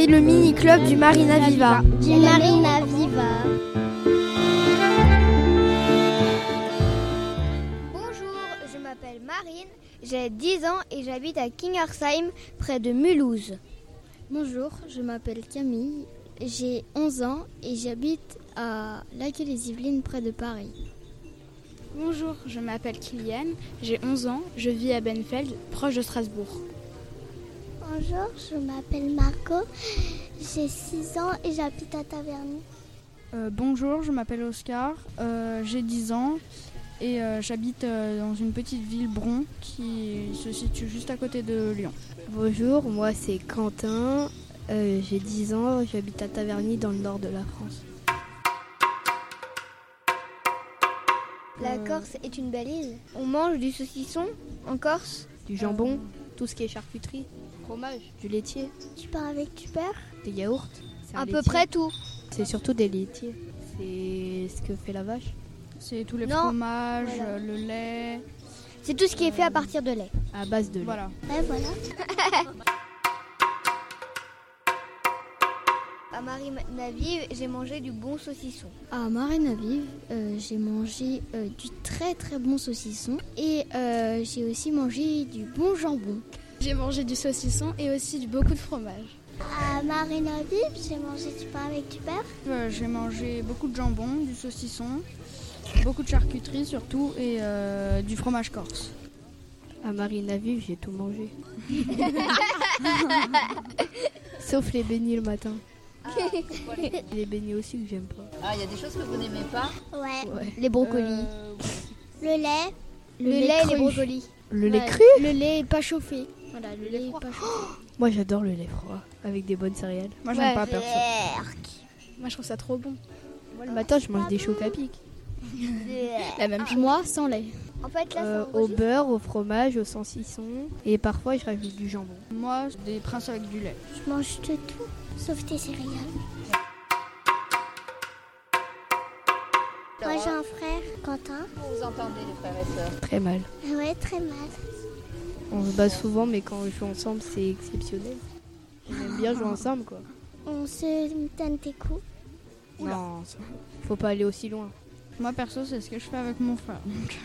C'est le mini-club du Marina Viva. Du Marina Viva. Bonjour, je m'appelle Marine, j'ai 10 ans et j'habite à Kingersheim, près de Mulhouse. Bonjour, je m'appelle Camille, j'ai 11 ans et j'habite à Lac-les-Yvelines, près de Paris. Bonjour, je m'appelle Kylian, j'ai 11 ans, je vis à Benfeld, proche de Strasbourg. Bonjour, je m'appelle Marco, j'ai 6 ans et j'habite à Taverny. Euh, bonjour, je m'appelle Oscar, euh, j'ai 10 ans et euh, j'habite euh, dans une petite ville Bron qui se situe juste à côté de Lyon. Bonjour, moi c'est Quentin, euh, j'ai 10 ans, j'habite à Taverny dans le nord de la France. La Corse est une belle île. On mange du saucisson en Corse Du jambon, tout ce qui est charcuterie, fromage, du laitier, Tu pars avec tu pères des yaourts. À peu près tout. C'est surtout des laitiers. C'est ce que fait la vache. C'est tous les Non, fromages, voilà. le lait, C'est tout ce qui est fait à partir de lait. À base de lait. voilà. Ouais, voilà. À Marina Vive, j'ai mangé du bon saucisson. À Marina Vive, euh, j'ai mangé euh, du très très bon saucisson et euh, j'ai aussi mangé du bon jambon. J'ai mangé du saucisson et aussi du beaucoup de fromage. À Marina Vive, j'ai mangé tu pars avec tu pères. Euh, j'ai mangé beaucoup de jambon, du saucisson, beaucoup de charcuterie surtout et euh, du fromage corse. À Marina Vive, j'ai tout mangé. Sauf les beignets le matin. les beignets aussi que j'aime pas. Ah, il y a des choses que vous n'aimez pas Ouais. Ouais. Les brocolis. Euh, Le lait. le, lait, et les brocolis. Le lait cru Le lait pas chauffé. Voilà, le lait pas chauffé. Moi j'adore le lait froid avec des bonnes céréales. moi j'aime Ouais. pas perso. Moi je trouve ça trop bon. Moi le matin je mange des chocs à pic. La même chose. Moi, sans lait. En fait, là, Euh, au beurre, au fromage, au saucisson. Et parfois je rajoute du jambon. Moi, des princes avec du lait. Je mange de tout, sauf tes céréales. Moi j'ai un frère, Quentin. Vous entendez les frères et sœurs Très mal. Ouais, très mal. On se bat souvent mais quand on joue ensemble c'est exceptionnel. On aime bien jouer ensemble quoi. On se donne des coups. Non, ça- faut pas aller aussi loin. Moi perso, c'est ce que je fais avec mon frère.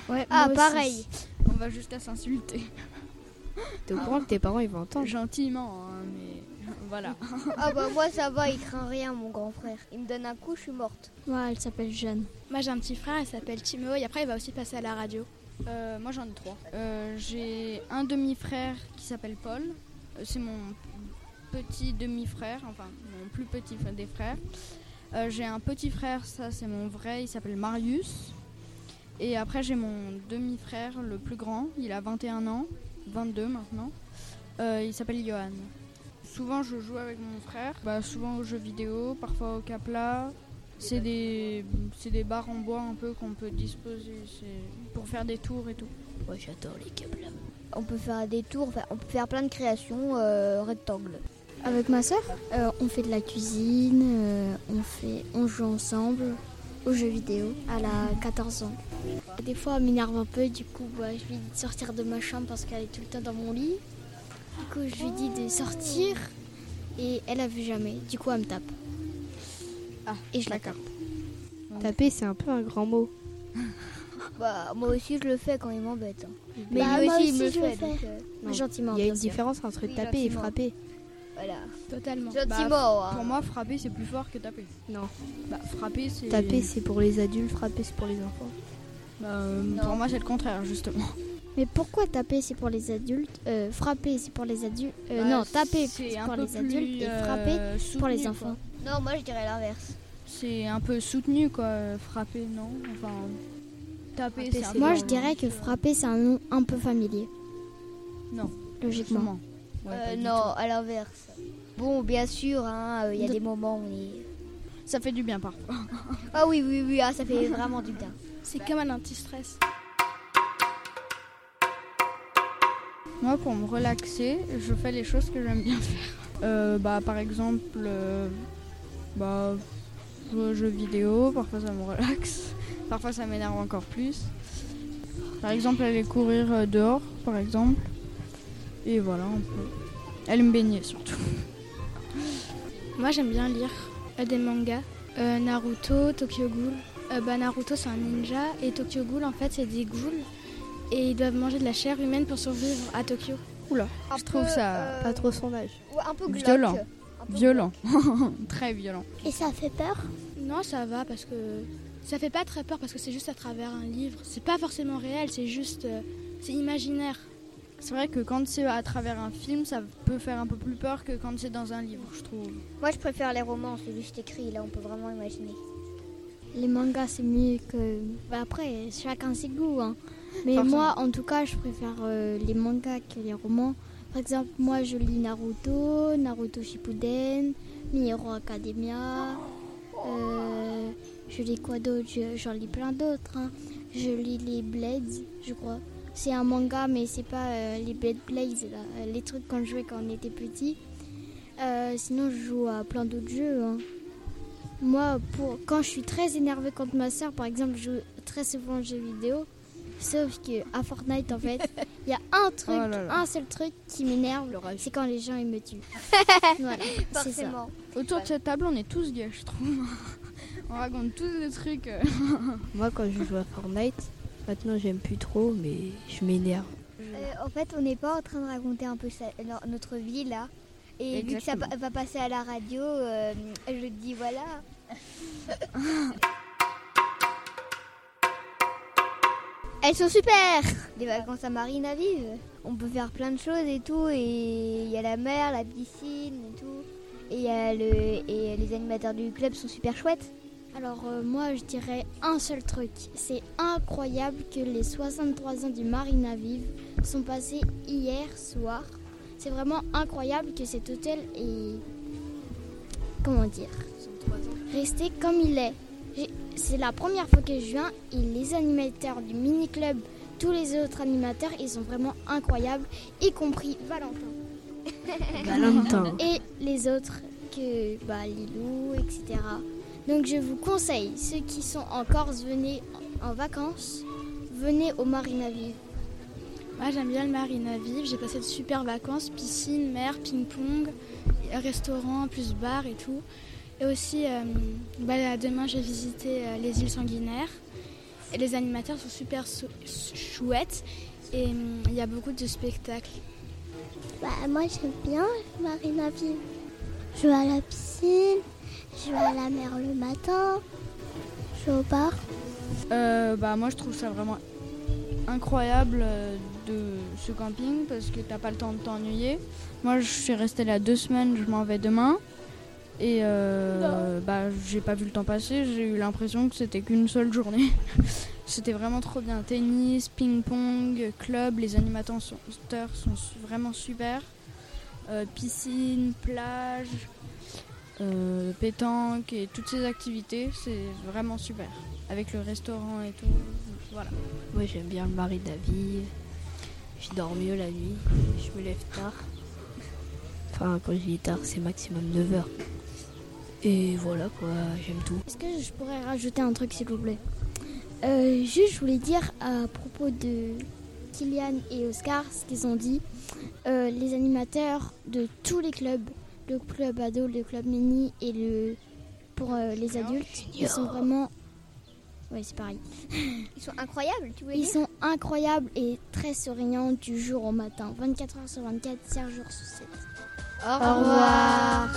Ouais, Ah, moi aussi. pareil. on va jusqu'à s'insulter. T'es au courant que tes parents ils vont entendre Gentiment, hein, mais voilà. Ah bah moi ça va, il craint rien mon grand frère. Il me donne un coup, je suis morte. Ouais, elle s'appelle Jeanne. Moi j'ai un petit frère, il s'appelle Timo et après il va aussi passer à la radio. Euh, moi j'en ai trois. Euh, j'ai un demi-frère qui s'appelle Paul. Euh, c'est mon petit demi-frère, enfin mon plus petit des frères. J'ai un petit frère, ça c'est mon vrai, il s'appelle Marius. Et après j'ai mon demi-frère, le plus grand, il a 21 ans, 22 maintenant. Il s'appelle Johan. Souvent je joue avec mon frère, bah, souvent aux jeux vidéo, parfois au capla. C'est des, c'est des barres en bois un peu qu'on peut disposer pour faire des tours et tout. Moi j'adore les câbles. On peut faire des tours, enfin, on peut faire plein de créations euh, rectangles. Avec ma soeur, on fait de la cuisine, euh, on, fait, on joue ensemble aux jeux vidéo. Elle a 14 ans. Des fois, elle m'énerve un peu, du coup, bah, je lui dis de sortir de ma chambre parce qu'elle est tout le temps dans mon lit. Du coup, je lui dis de sortir et elle a vu jamais. Du coup, elle me tape. Ah, et je la tape. Taper c'est un peu un grand mot. Bah moi aussi je le fais quand il m'embête. hein. Mais Bah, lui moi aussi, il me le je le fait. fais. donc, euh, Mais Gentiment. Il y a une différence entre Oui, taper et frapper. voilà. Totalement. Gentiment. hein. Pour moi, frapper c'est plus fort que taper. Non. Bah, frapper c'est. Taper c'est pour les adultes, frapper c'est pour les enfants. Bah, euh, pour moi c'est le contraire justement. Mais pourquoi taper c'est pour les adultes euh, Frapper c'est pour les adultes euh, Bah, Non, taper c'est pour les adultes et euh, frapper pour les enfants. Non, moi je dirais l'inverse. C'est un peu soutenu quoi. Frapper non. Enfin. Taper c'est un c'est peu- Moi je dirais que frapper c'est un nom un peu familier. Non. Logiquement. Ouais, Euh, non, à l'inverse. Bon, bien sûr, hein, euh, il y a De- des moments où on est... tout. Ça fait du bien parfois. Ah oui, oui, oui, ah, ça fait vraiment du bien. C'est comme un anti-stress. Moi, pour me relaxer, je fais les choses que j'aime bien faire. Euh, bah, par exemple, euh, bah, aux jeux vidéo, parfois ça me relaxe, parfois ça m'énerve encore plus. Par exemple, aller courir euh, dehors, par exemple. Et voilà, on peut. Aller me baigner surtout. Moi j'aime bien lire euh, des mangas. Euh, Naruto, Tokyo Ghoul. Euh, bah, Naruto c'est un ninja et Tokyo Ghoul en fait c'est des ghouls et ils doivent manger de la chair humaine pour survivre à Tokyo. Oula, Un je trouve peu, ça euh, Pas trop son âge. ouais, un peu glauque. Violent. Violent. Très violent. Et ça fait peur? Non ça va parce que ça fait pas très peur parce que c'est juste à travers un livre. C'est pas forcément réel, c'est juste euh, c'est imaginaire. C'est vrai que quand c'est à travers un film, ça peut faire un peu plus peur que quand c'est dans un livre, je trouve. Moi, je préfère les romans, c'est juste écrit. Là, on peut vraiment imaginer. Les mangas, c'est mieux que. Bah, après, chacun ses goûts. hein. Mais Forcément. moi, en tout cas, je préfère euh, les mangas que les romans. Par exemple, moi, je lis Naruto, Naruto Shippuden, My Academia. euh, je lis quoi d'autre? Je- J'en lis plein d'autres. hein. Je lis les Blades, je crois. C'est un manga, mais c'est pas euh, les Blade Blades, là, euh, les trucs qu'on jouait quand on était petit. Sinon, je joue à plein d'autres jeux. hein. Moi, pour, quand je suis très énervée contre ma soeur, par exemple, je joue très souvent aux jeux vidéo. Sauf que à Fortnite, en fait, il y a un truc, Oh là là. un seul truc qui m'énerve, c'est quand les gens ils me tuent. voilà, c'est ça. Forcément. Autour de cette table, on est tous gays, je trouve. on raconte tous des trucs. euh, Moi, quand je joue à Fortnite, maintenant j'aime plus trop, mais je m'énerve. Euh, en fait, on n'est pas en train de raconter un peu sa- notre vie là. Et vu que ça va passer à la radio, euh, je dis voilà. Elles sont super Les vacances à Marine à Vive. On peut faire plein de choses et tout. Et il y a la mer, la piscine et tout. Et, il y a le, et les animateurs du club sont super chouettes. Alors euh, moi, je dirais un seul truc. C'est incroyable que les 63 ans du Marina Vive sont passés hier soir. C'est vraiment incroyable que cet hôtel est... Comment dire Resté comme il est. C'est la première fois que je viens et les animateurs du mini-club, tous les autres animateurs, ils sont vraiment incroyables, y compris Valentin. Valentin. et les autres que bah, Lilou, etc. Donc je vous conseille, ceux qui sont en Corse, venez en vacances, venez au Marina Vive. Moi j'aime bien le Marina Vive, j'ai passé de super vacances, piscine, mer, ping-pong, restaurant, plus bar et tout. Et aussi, euh, bah, demain j'ai visité euh, les îles sanguinaires. Et les animateurs sont super sou- chouettes et hum, il y a beaucoup de spectacles. Bah, moi j'aime bien Marina Vive. Je vais à la piscine, je vais à la mer le matin, je vais au bar. Euh, bah moi je trouve ça vraiment incroyable euh, de ce camping parce que t'as pas le temps de t'ennuyer. Moi je suis restée là deux semaines, je m'en vais demain. Et euh, bah j'ai pas vu le temps passer, j'ai eu l'impression que c'était qu'une seule journée. c'était vraiment trop bien. Tennis, ping-pong, club, les animateurs sont, vraiment super. Euh, piscine, plage, euh, pétanque et toutes ces activités, c'est vraiment super. Avec le restaurant et tout, voilà. Moi, j'aime bien le Marina Vive. Je dors mieux la nuit. Je me lève tard. Enfin, quand je dis tard, c'est maximum 9 heures. Et voilà quoi, j'aime tout. Est-ce que je pourrais rajouter un truc s'il vous plaît? Euh, Juste, je voulais dire à propos de Kylian et Oscar, ce qu'ils ont dit. Euh, les animateurs de tous les clubs, le club ado, le club mini et le pour euh, les adultes, ils sont vraiment... Oui, c'est pareil. Ils sont incroyables, tu veux Ils sont incroyables et très souriants du jour au matin, 24 heures sur 24, 7 jours sur 7. Au Au revoir.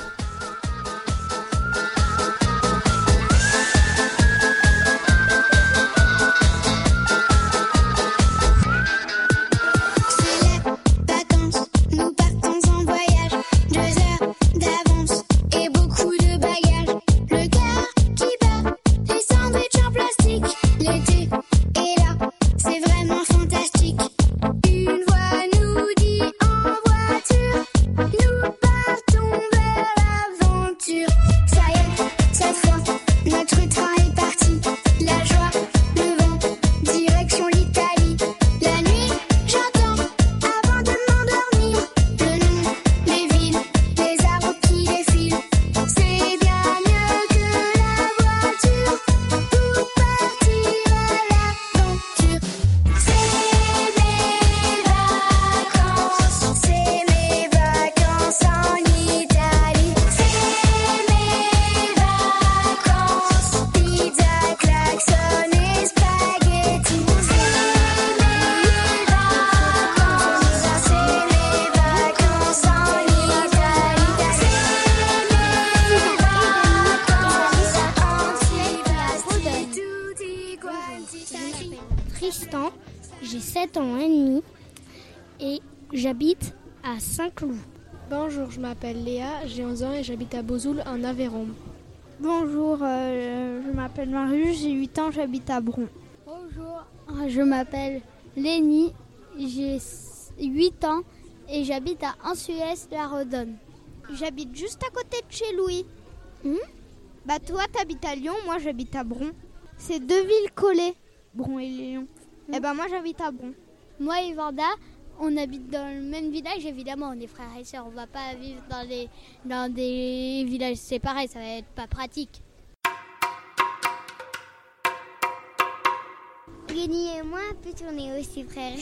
J'habite à Bozoul en Aveyron. Bonjour, euh, je m'appelle Marius, j'ai 8 ans, j'habite à Bron. Bonjour, je m'appelle Lénie, j'ai 8 ans et j'habite à Ansuès-la Redonne. J'habite juste à côté de chez Louis. Hmm? Bah toi t'habites à Lyon, moi j'habite à Bron. C'est deux villes collées, Bron et Lyon. Hmm. Et ben moi j'habite à Bron. Moi et Vanda, on habite dans le même village, évidemment, on est frères et sœurs. On va pas vivre dans, les, dans des villages séparés, ça va être pas pratique. Et moi, peut on est aussi frères.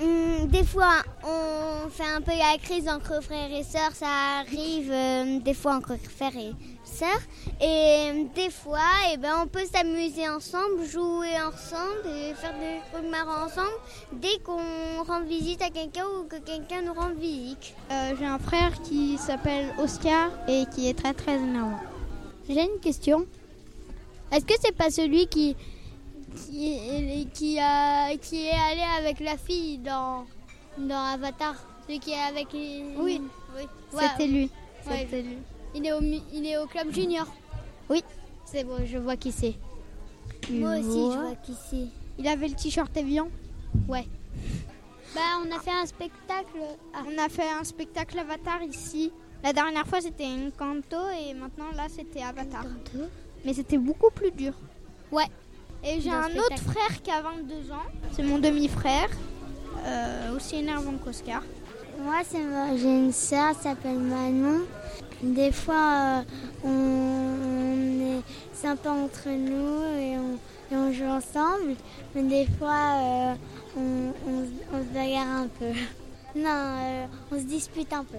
Hum, des fois, on fait un peu la crise entre frères et sœurs. Ça arrive euh, des fois entre frères et sœurs. Et euh, des fois, eh ben, on peut s'amuser ensemble, jouer ensemble et faire des trucs marrants ensemble dès qu'on rend visite à quelqu'un ou que quelqu'un nous rend visite. Euh, J'ai un frère qui s'appelle Oscar et qui est très très énervant. J'ai une question. Est-ce que c'est pas celui qui qui, qui, a, qui est allé avec la fille dans, dans Avatar. Celui qui est avec les... Oui, oui. c'était lui. Ouais. lui. Il est, au, il est au club junior. Oui. C'est bon, je vois qui c'est. Moi aussi, vois. je vois qui c'est. Il avait le t-shirt Evian Ouais. Bah, on a fait un spectacle. Ah. On a fait un spectacle Avatar ici. La dernière fois, c'était un canto et maintenant, là, c'était Avatar. Mais c'était beaucoup plus dur. Ouais. Et j'ai un autre frère qui a 22 ans. C'est mon demi-frère, euh, aussi énervant qu'Oscar. Moi, j'ai une sœur s'appelle Manon. Des fois, euh, on, est sympa entre nous et on, et on, joue ensemble. Mais des fois, euh, on, on, se bagarre un peu. Non, on se dispute un peu.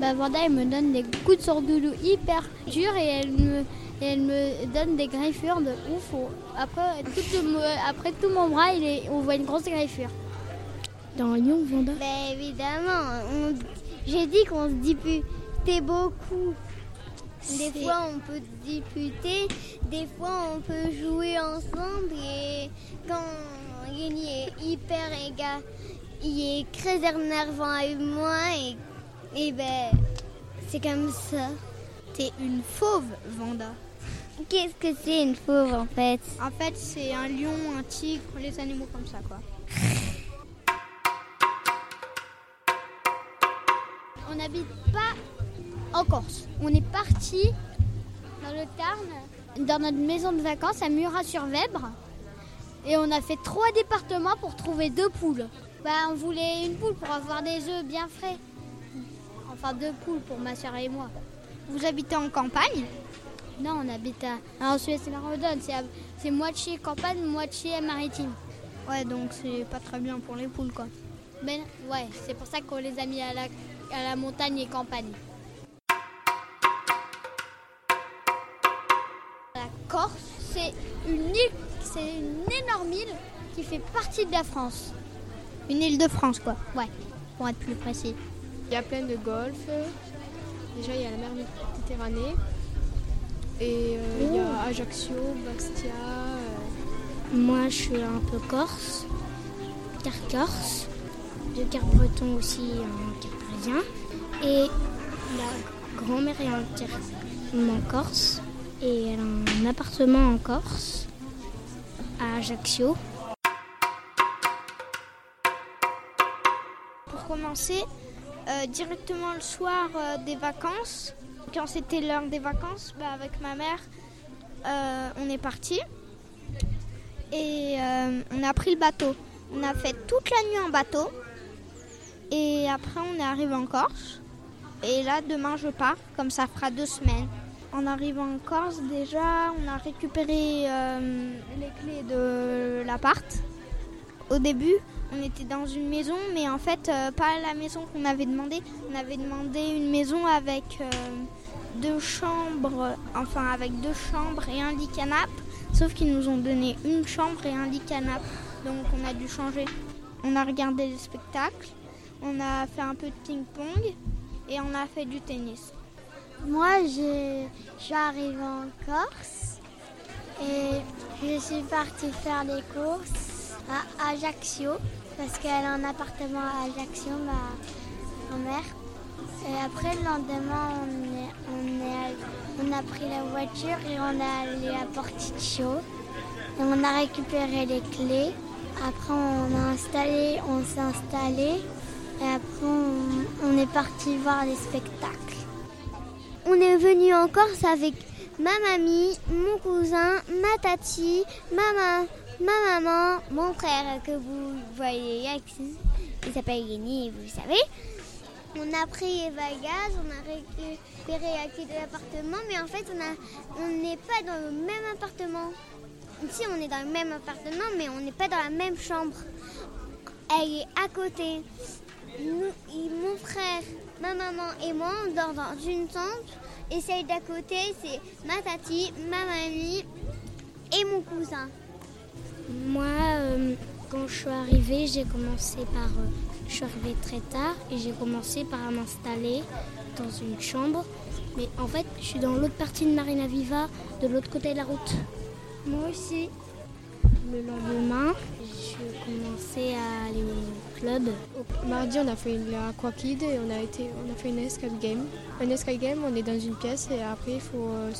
Bah, Vanda, elle me donne des coups de sordoulou hyper durs et elle me, elle me donne des griffures de ouf. Après tout, après tout mon bras, il est, on voit une grosse griffure. Dans Lyon, Vanda Ben évidemment, j'ai dit qu'on se disputait beaucoup. Des fois on peut disputer, des fois on peut jouer ensemble et quand Yeni est hyper égal, il est très énervant avec moi et, et ben c'est comme ça. T'es une fauve, Vanda. Qu'est-ce que c'est une fauve en fait? En fait, c'est un lion, un tigre, les animaux comme ça quoi. On n'habite pas en Corse. On est parti dans le Tarn, dans notre maison de vacances à Murat-sur-Vèbre. Et on a fait trois départements pour trouver deux poules. Bah, on voulait une poule pour avoir des œufs bien frais. Enfin, deux poules pour ma soeur et moi. Vous habitez en campagne? Non, on habite à, Suez et la Redonne. C'est moitié campagne, moitié maritime. Ouais, donc c'est pas très bien pour les poules, quoi. Ben, ouais, c'est pour ça qu'on les a mis à la, à la montagne et campagne. La Corse, c'est une île, c'est une énorme île qui fait partie de la France. Une île de France, quoi. Ouais, pour être plus précis. Il y a plein de golfs. Déjà, il y a la mer Méditerranée. Et euh, il y a Ajaccio, Bastia. Euh. Moi, je suis un peu corse, car corse, de car breton aussi, un car parisien. Et la grand-mère est entièrement corse. Et elle a un appartement en Corse, à Ajaccio. Pour commencer, euh, directement le soir euh, des vacances, quand c'était l'heure des vacances, bah, avec ma mère, euh, on est parti et on a pris le bateau. On a fait toute la nuit en bateau et après on est arrivé en Corse. Et là, demain, je pars, comme ça fera deux semaines. En arrivant en Corse, déjà, on a récupéré les clés de l'appart. Au début, on était dans une maison, mais en fait, pas la maison qu'on avait demandé. On avait demandé une maison avec deux chambres, enfin avec deux chambres et un lit canapé. Sauf qu'ils nous ont donné une chambre et un lit canapé. Donc on a dû changer. On a regardé les spectacles, on a fait un peu de ping-pong et on a fait du tennis. Moi, arrivée en Corse et je suis partie faire des courses à Ajaccio. parce qu'elle a un appartement à Ajaccio, ma grand-mère. Et après, le lendemain, on, a pris la voiture et on est allé à Porticcio. Et on a récupéré les clés. Après, on a installé, on s'est installé. Et après, on, on est parti voir les spectacles. On est venu en Corse avec ma mamie, mon cousin, ma tati, ma, ma, ma maman, mon frère que vous voyez ici. Il s'appelle Yenny, vous le savez. On a pris les bagages, on a récupéré la clé de l'appartement, mais en fait, on n'est pas dans le même appartement. Ici, on est dans le même appartement, mais on n'est pas dans la même chambre. Elle est à côté. Mon frère, ma maman et moi, on dort dans une chambre. Et celle d'à côté, c'est ma tati, ma mamie et mon cousin. Moi, euh, quand je suis arrivée, j'ai commencé par. euh, je suis arrivée très tard et j'ai commencé par m'installer dans une chambre. Mais en fait, je suis dans l'autre partie de Marina Viva, de l'autre côté de la route. Moi aussi. Le lendemain, j'ai commencé à aller au club. Mardi, on a fait la Aqua Kid et on a, été, on a fait une escape game. Un escape game, on est dans une pièce et après, il faut euh,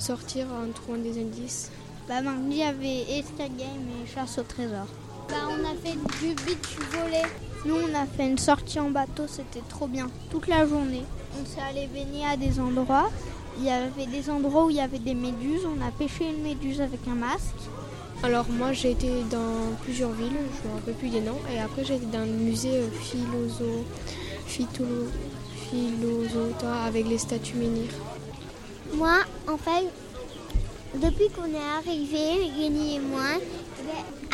sortir en trouvant des indices. Bah, mardi, il y avait escape game et chasse au trésor. Bah, on a fait du beach volley. Nous, on a fait une sortie en bateau, c'était trop bien. Toute la journée. On s'est allé baigner à des endroits. Il y avait des endroits où il y avait des méduses. On a pêché une méduse avec un masque. Alors moi j'ai été dans plusieurs villes, je me rappelle plus des noms, et après j'ai été dans le musée euh, Philoso, Phitolo, Philosota avec les statues menhirs. Moi, en fait, depuis qu'on est arrivé, Yenny et moi,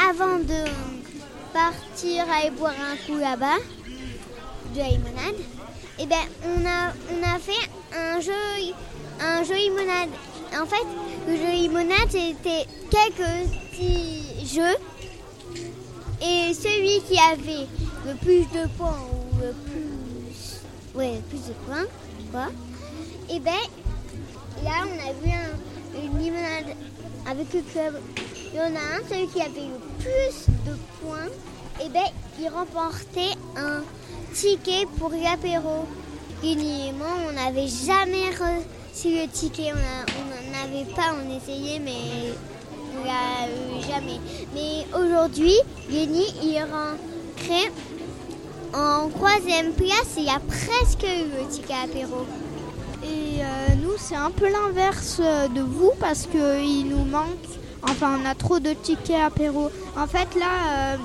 avant de partir aller boire un coup là-bas, de la limonade, et ben, on, a, on a fait un jeu, un jeu limonade. En fait, le jeu limonade, c'était quelques petits jeux. Et celui qui avait le plus de points ou le plus, ouais, le plus de points, quoi, et ben, Là, on a vu un- une limonade avec le club. Il y en a un, celui qui avait le plus de points, et ben, il remportait un ticket pour l'apéro. Guigny et moi, on n'avait jamais reçu le ticket. On n'en avait pas, on essayait, mais on l'a eu jamais. Mais aujourd'hui, Guigny, il rentré en troisième place et il a presque eu le ticket apéro. Nous, c'est un peu l'inverse euh, de vous parce qu'il nous manque, enfin, on a trop de tickets apéro. En fait, là, euh,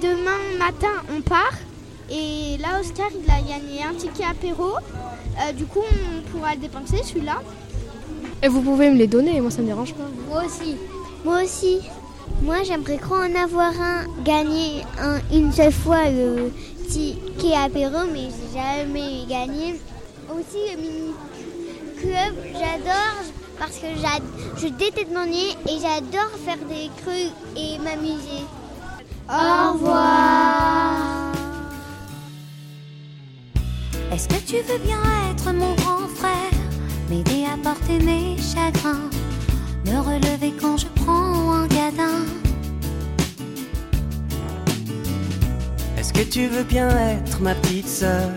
demain matin, on part. Et là, Oscar, il a gagné un ticket apéro. Euh, du coup, on pourra le dépenser, celui-là. Et vous pouvez me les donner, moi ça me dérange pas. Moi aussi. Moi aussi. Moi, j'aimerais trop en avoir un, gagner un, une seule fois le ticket apéro, mais j'ai jamais gagné. Aussi, le mini club, j'adore parce que j'ad- je déteste m'ennuyer et j'adore faire des crues et m'amuser. Au revoir. Est-ce que tu veux bien être mon grand frère? M'aider à porter mes chagrins? Me relever quand je prends un gadin? Est-ce que tu veux bien être ma petite sœur?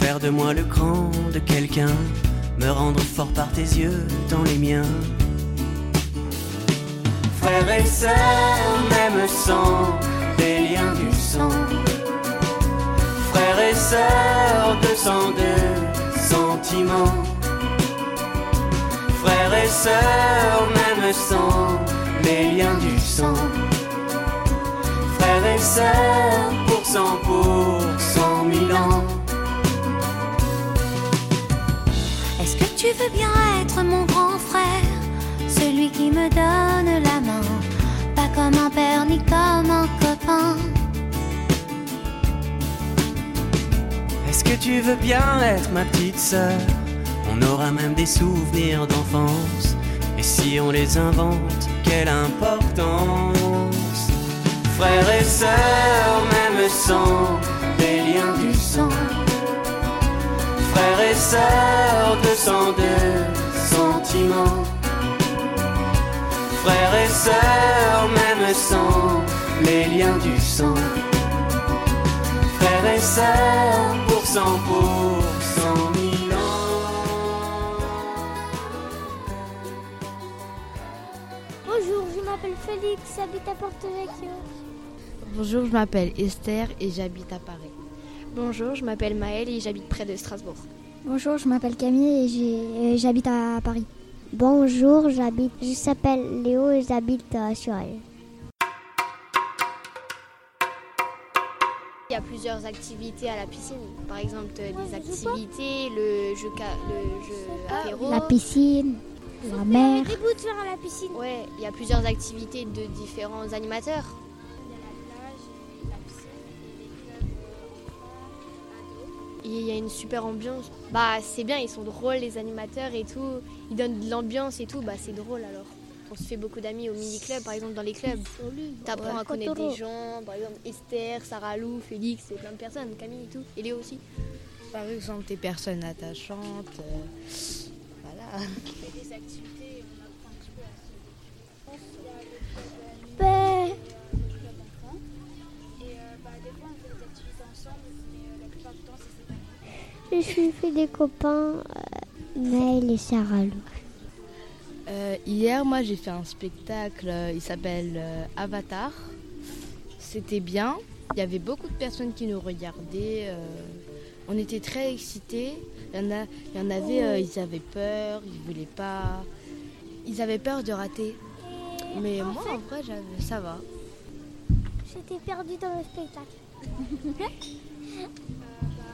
Faire de moi le cran de quelqu'un? Me rendre fort par tes yeux dans les miens. Frères et sœurs, même sang, des liens du sang. Frères et sœurs, de sang de sentiments. Frères et sœurs, même sang, les liens du sang. Frères et sœurs, pour cent pour cent mille ans. Veux bien être mon grand frère Celui qui me donne la main Pas comme un père ni comme un copain Est-ce que tu veux bien être ma petite sœur? On aura même des souvenirs d'enfance. Et si on les invente, quelle importance? Frères et sœurs, même sang, des liens du. Frères et sœurs, de sang de sentiments. Frères et sœurs, même sang, les liens du sang. sœurs pour cent pour cent mille ans. Bonjour, je m'appelle Félix, j'habite à Porto Vecchio. Bonjour, je m'appelle Esther et j'habite à Paris. Bonjour, je m'appelle Maëlle et j'habite près de Strasbourg. Bonjour, je m'appelle Camille et j'habite à Paris. Bonjour, j'habite, je s'appelle Léo et j'habite à Surel. Il y a plusieurs activités à la piscine. Par exemple, les activités, le jeu, le jeu apéro. La piscine, la mer. Des bouts de fer à la piscine. Ouais, il y a plusieurs activités de différents animateurs. Il y a une super ambiance. Bah, c'est bien, ils sont drôles, les animateurs et tout. Ils donnent de l'ambiance et tout, bah, c'est drôle alors. On se fait beaucoup d'amis au mini-club, par exemple, dans les clubs. T'apprends à connaître des gens, par exemple Esther, Sarah Lou, Félix, et plein de personnes, Camille et tout. Et Léo aussi. Par exemple, des personnes attachantes. euh, voilà. des activités, suis fait des copains, euh, Maël et Sarah Lou. Euh, hier, moi, j'ai fait un spectacle, euh, il s'appelle euh, Avatar. C'était bien. Il y avait beaucoup de personnes qui nous regardaient. euh, on était très excités. Il y en, a, il y en avait, euh, ils avaient peur, ils voulaient pas. Ils avaient peur de rater. Mais en moi, fait- en vrai, ça va. j'étais perdue dans le spectacle. bah,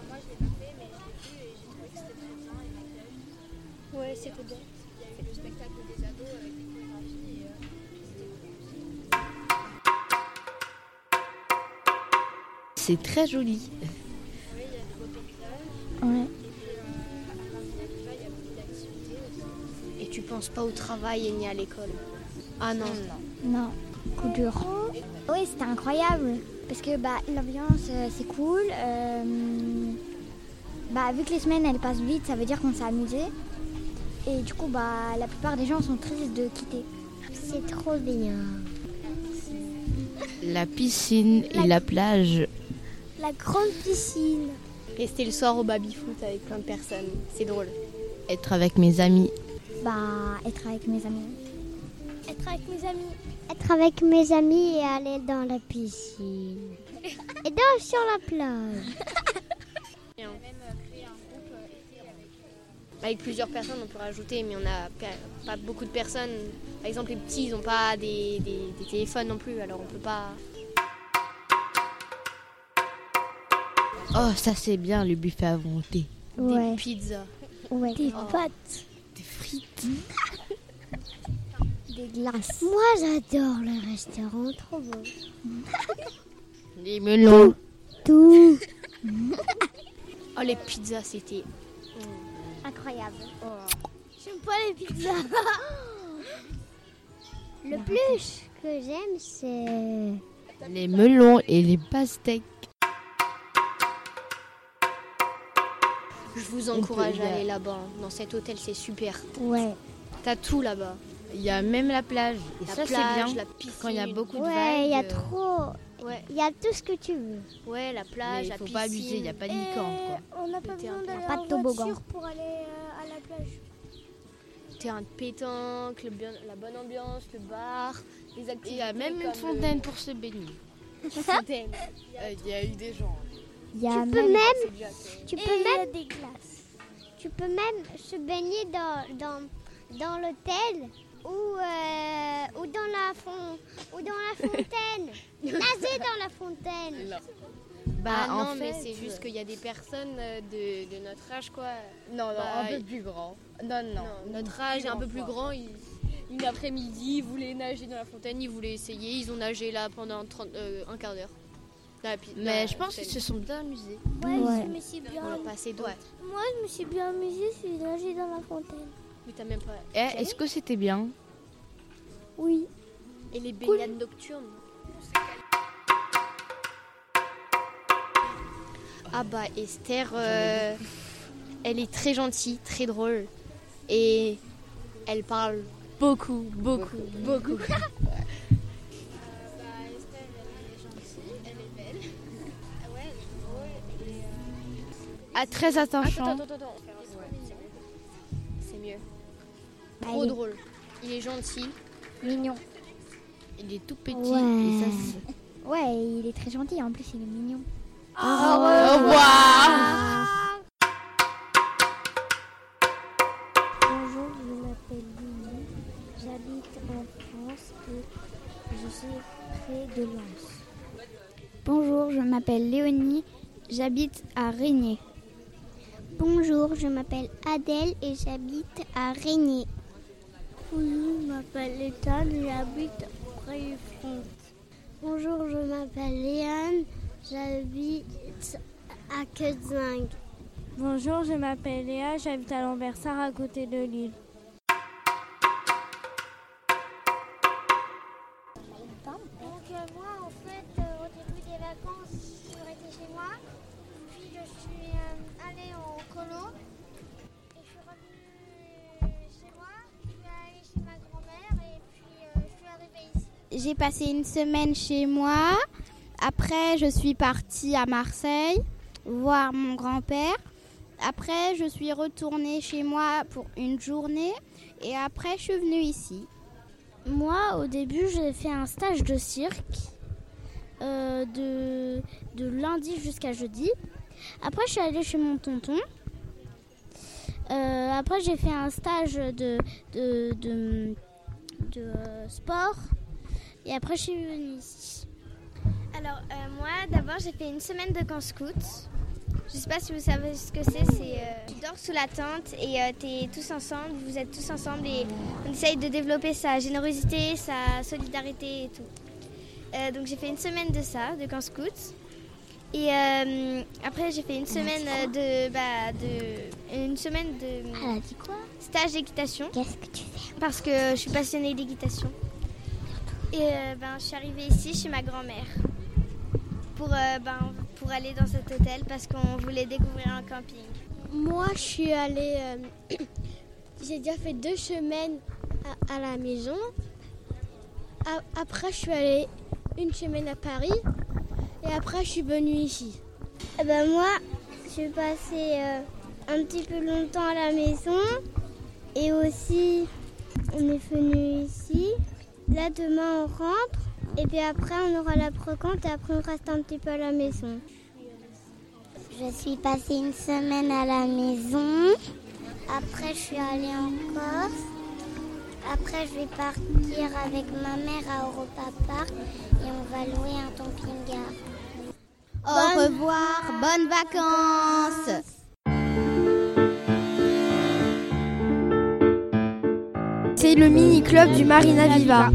moi, je l'ai pas fait, mais je l'ai vu et j'ai trouvé que c'était très bien. Et ma piège. Ouais, c'était bien. Il y a eu le spectacle des ados avec des chorégraphies. Et, euh, C'est très joli. oui, il y a des beaux paysages. Ouais. Et puis, euh, à Marseille, déjà, il y a beaucoup d'activités aussi. Et tu penses pas au travail ni à l'école? Ah non. Non, coup dur. Oui, c'était incroyable. Parce que bah, l'ambiance, euh, c'est cool. euh, bah, vu que les semaines, elles passent vite, ça veut dire qu'on s'est amusé. Et du coup, bah, la plupart des gens sont tristes de quitter. C'est trop bien. La piscine et la plage. La grande piscine. C'était le soir au baby-foot avec plein de personnes. C'est drôle. Être avec mes amis. Bah, être avec mes amis. Être avec mes amis. Être avec mes amis et aller dans la piscine. Et dans sur la plage. On a même euh, créé un groupe euh, été avec. euh, Avec plusieurs personnes, on peut rajouter, mais on n'a pas- beaucoup de personnes. Par exemple, les petits, ils n'ont pas des, des- des téléphones non plus, alors on peut pas. Oh, ça c'est bien le buffet à volonté. Ouais. Des pizzas. Ouais. Des Oh. pâtes. Des frites. Des glaces. Moi, j'adore le restaurant, trop beau. Les melons. Tout. Oh, les pizzas, c'était. Incroyable. J'aime pas les pizzas. Le plus que j'aime, c'est Les melons et les pastèques. Je vous encourage à aller là-bas. Dans cet hôtel, c'est super. Ouais. T'as tout là-bas. Il y a même la plage. Et La ça c'est plage, bien. la piscine. Quand il y a beaucoup de vagues. Ouais, il y a euh, trop. Ouais, Il y a tout ce que tu veux. ouais la plage, Mais la faut piscine. pas abuser, il n'y a pas de licorne quoi. On n'a pas besoin de d'aller Pas de en toboggan. voiture pour aller euh, à la plage. terrain de pétanque, le bien- la bonne ambiance, le bar, les activités. il y a même une fontaine pour se baigner. fontaine. Euh, Il y a eu des gens. Il y a Tu peux même- tu Et peux il y a même, des glaces. tu peux même se baigner dans dans, dans l'hôtel ou euh, ou dans la fon, ou dans la fontaine. Nager dans la fontaine. Bah, ah en non, mais c'est juste qu'il y a des personnes euh, de, de notre âge, quoi. Non, non, Bah, un peu plus grand. Non, non. Non, notre âge est un peu plus grand. ils- une après-midi, ils voulaient nager dans la fontaine, ils voulaient essayer. Ils ont nagé là pendant 30, euh, un quart d'heure. Mais je pense qu'ils se sont bien amusés. Ouais, Ouais. je me suis bien. D'autres. Moi, je me suis bien amusée, je suis nagée dans la fontaine. Mais t'as même pas. Eh, est-ce que c'était bien Oui. Et les baignades nocturnes Ah bah Esther, euh, elle est très gentille, très drôle. Et elle parle beaucoup, beaucoup, beaucoup. Bah, Esther, elle est gentille, elle est belle. Ah ouais, elle est drôle. Et Ah, très attachant. Attends, attends, attends. Trop Allez. drôle. Il est gentil. Mignon. Il est tout petit. Ouais. Et ça, Ouais, il est très gentil. En plus, il est mignon. Au revoir. Bonjour, je m'appelle Lily. J'habite en France et je suis près de Lens. Bonjour, je m'appelle Léonie, j'habite à Régnier. Bonjour, je m'appelle Adèle et j'habite à Régnier. Bonjour, je m'appelle Ethan, j'habite près de France. Bonjour, je m'appelle Léane, j'habite à Quetzing. Bonjour, je m'appelle Léa, j'habite à Lambersart à côté de Lille. J'ai passé une semaine chez moi. Après, je suis partie à Marseille voir mon grand-père. Après, je suis retournée chez moi pour une journée. Et après, je suis venue ici. Moi, au début, j'ai fait un stage de cirque euh, de, lundi jusqu'à jeudi. Après, je suis allée chez mon tonton. Euh, après, j'ai fait un stage de, euh, sport. Et après, je suis venue ici. Alors, euh, moi, d'abord, j'ai fait une semaine de camp scout. Je sais pas si vous savez ce que c'est. C'est euh, tu dors sous la tente et euh, t'es tous ensemble. Vous êtes tous ensemble et on essaye de développer sa générosité, sa solidarité et tout. Donc j'ai fait une semaine de ça, de camp scout. Et euh, après j'ai fait une semaine de, bah, de une semaine de Elle a dit quoi? stage d'équitation. Qu'est-ce que tu fais? Parce que je suis passionnée d'équitation. Et euh, ben, je suis arrivée ici chez ma grand-mère pour, euh, ben, pour aller dans cet hôtel parce qu'on voulait découvrir un camping. Moi, je suis allée. euh, j'ai déjà fait deux semaines à, à la maison. A- après, je suis allée une semaine à Paris. Et après, je suis venue ici. Eh ben moi, je suis passée euh, un petit peu longtemps à la maison. Et aussi, on est venu ici. Là, demain, on rentre. Et puis après, on aura la brocante et après, on reste un petit peu à la maison. Je suis passée une semaine à la maison. Après, je suis allée en Corse. Après, je vais partir avec ma mère à Europa Park et on va louer un camping-car. Au revoir, bonnes vacances le mini-club du Marina Viva.